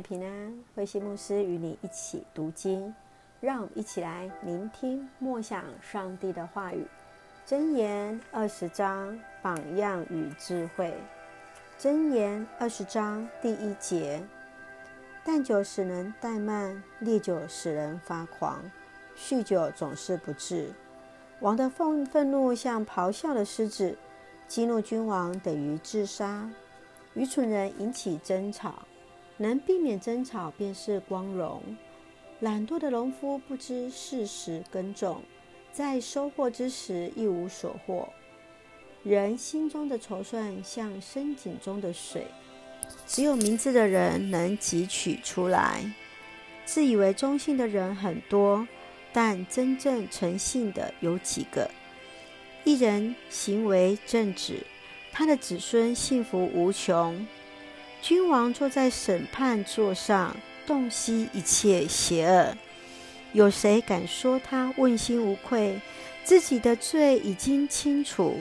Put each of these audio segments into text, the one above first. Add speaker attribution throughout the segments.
Speaker 1: 平安，慧馨牧师与你一起读经，让我们一起来聆听默想上帝的话语。箴言二十章，榜样与智慧。箴言二十章第一节：淡酒使人怠慢，烈酒使人发狂，酗酒总是不治。王的愤愤怒像咆哮的狮子，激怒君王等于自杀。愚蠢人引起争吵。能避免争吵便是光荣。懒惰的农夫不知适时耕种，在收获之时一无所获。人心中的筹算像深井中的水，只有明智的人能汲取出来。自以为忠信的人很多，但真正诚信的有几个？一人行为正直，他的子孙幸福无穷。君王坐在审判座上，洞悉一切邪恶。有谁敢说他问心无愧？自己的罪已经清楚。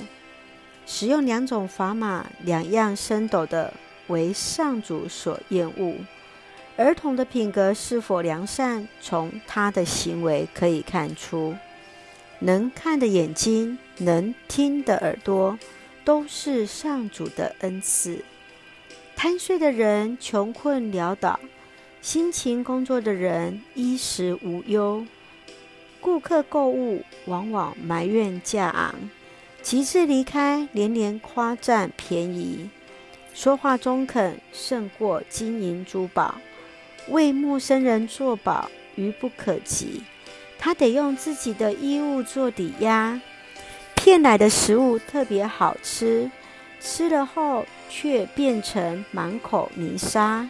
Speaker 1: 使用两种砝码，两样升斗的，为上主所厌恶。儿童的品格是否良善，从他的行为可以看出。能看的眼睛，能听的耳朵，都是上主的恩赐。贪睡的人穷困潦倒，辛勤工作的人衣食无忧。顾客购物往往埋怨价昂，急着离开连连夸赞便宜。说话中肯胜过金银珠宝，为陌生人作保愚不可及。他得用自己的衣物做抵押。骗来的食物特别好吃。吃了后却变成满口泥沙。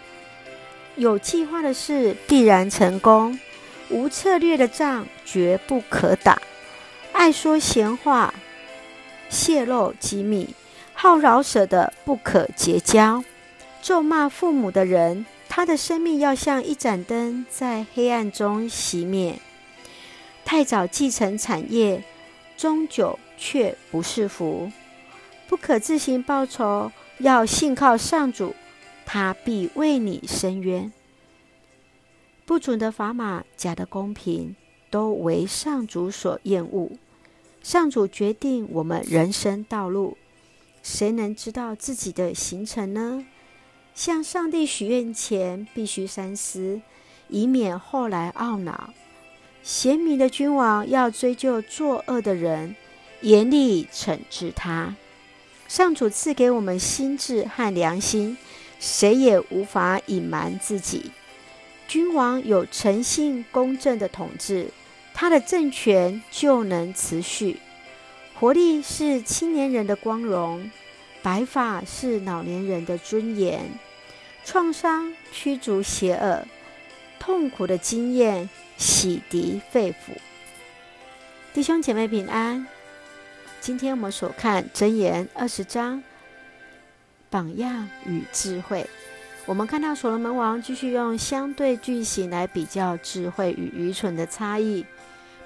Speaker 1: 有计划的事必然成功，无策略的仗绝不可打。爱说闲话，泄露机密，好饶舌的不可结交。咒骂父母的人，他的生命要像一盏灯，在黑暗中熄灭。太早继承产业，终久却不是福。不可自行报仇，要信靠上主，他必为你伸冤。不准的砝码，假的公平，都为上主所厌恶。上主决定我们人生道路，谁能知道自己的行程呢？向上帝许愿前，必须三思，以免后来懊恼。贤明的君王要追究作恶的人，严厉惩治他。上主赐给我们心智和良心，谁也无法隐瞒自己。君王有诚信公正的统治，他的政权就能持续。活力是青年人的光荣，白发是老年人的尊严。创伤驱逐邪恶，痛苦的经验洗涤肺腑。弟兄姐妹平安。今天我们所看箴言二十章，榜样与智慧。我们看到所罗门王继续用相对句型来比较智慧与愚蠢的差异，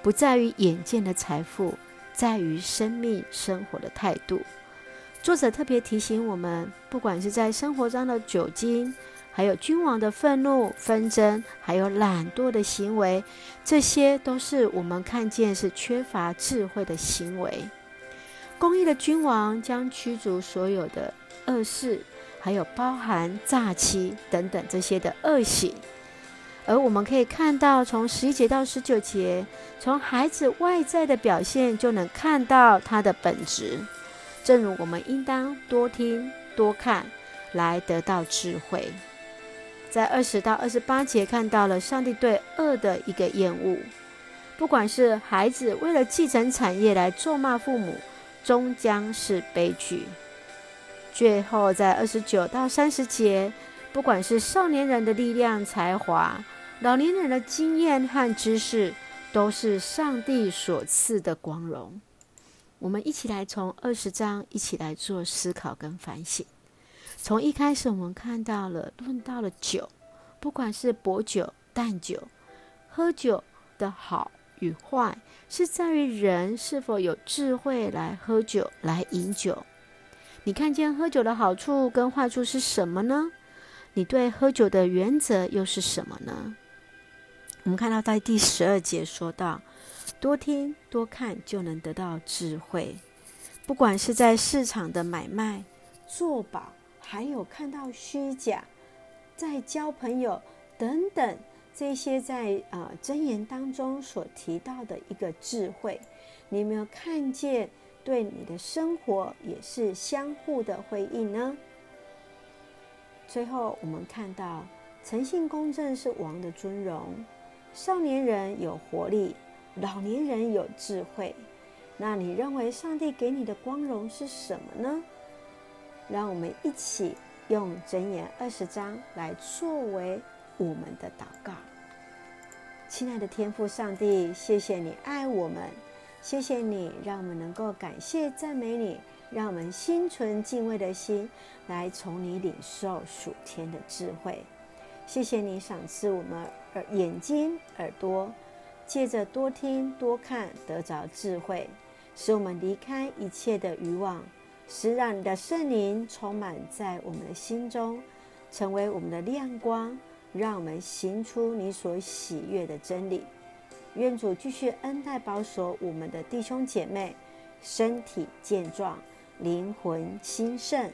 Speaker 1: 不在于眼见的财富，在于生命生活的态度。作者特别提醒我们，不管是在生活中的酒精，还有君王的愤怒、纷争，还有懒惰的行为，这些都是我们看见是缺乏智慧的行为。公义的君王将驱逐所有的恶事，还有包含诈欺等等这些的恶行。而我们可以看到，从十一节到十九节，从孩子外在的表现就能看到他的本质。正如我们应当多听多看，来得到智慧。在二十到二十八节看到了上帝对恶的一个厌恶，不管是孩子为了继承产业来咒骂父母。终将是悲剧。最后，在二十九到三十节，不管是少年人的力量、才华，老年人的经验和知识，都是上帝所赐的光荣。我们一起来从二十章一起来做思考跟反省。从一开始，我们看到了论到了酒，不管是薄酒、淡酒，喝酒的好与坏。是在于人是否有智慧来喝酒、来饮酒。你看见喝酒的好处跟坏处是什么呢？你对喝酒的原则又是什么呢？我们看到在第十二节说到，多听多看就能得到智慧。不管是在市场的买卖、做保，还有看到虚假，在交朋友等等这些在啊箴言当中所提到的一个智慧，你有没有看见？对你的生活也是相互的回应呢？最后，我们看到诚信公正是王的尊荣。少年人有活力，老年人有智慧。那你认为上帝给你的光荣是什么呢？让我们一起用箴言二十章来作为我们的祷告。亲爱的天父上帝，谢谢你爱我们，谢谢你让我们能够感谢赞美你，让我们心存敬畏的心来从你领受属天的智慧。谢谢你赏赐我们耳眼睛耳朵，借着多听多看得着智慧，使我们离开一切的欲望，使让你的圣灵充满在我们的心中，成为我们的亮光，让我们行出你所喜悦的真理。愿主继续恩待保守我们的弟兄姐妹，身体健壮，灵魂兴盛，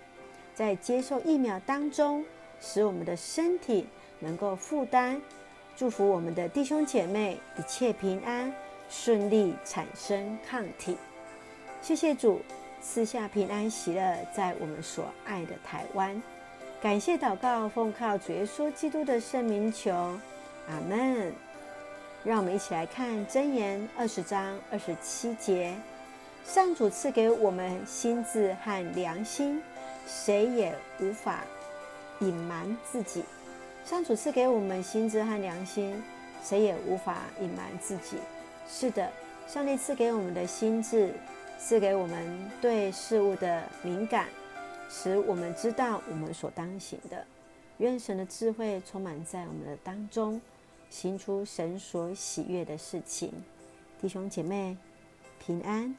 Speaker 1: 在接受疫苗当中，使我们的身体。能够负担，祝福我们的弟兄姐妹一切平安顺利，产生抗体。谢谢主赐下平安喜乐，在我们所爱的台湾。感谢祷告，奉靠主耶稣基督的圣名求，阿门。让我们一起来看箴言二十章二十七节：上主赐给我们心智和良心，谁也无法隐瞒自己。上主赐给我们心智和良心，谁也无法隐瞒自己。是的，上帝赐给我们的心智，赐给我们对事物的敏感，使我们知道我们所当行的。愿神的智慧充满在我们的当中，行出神所喜悦的事情。弟兄姐妹，平安。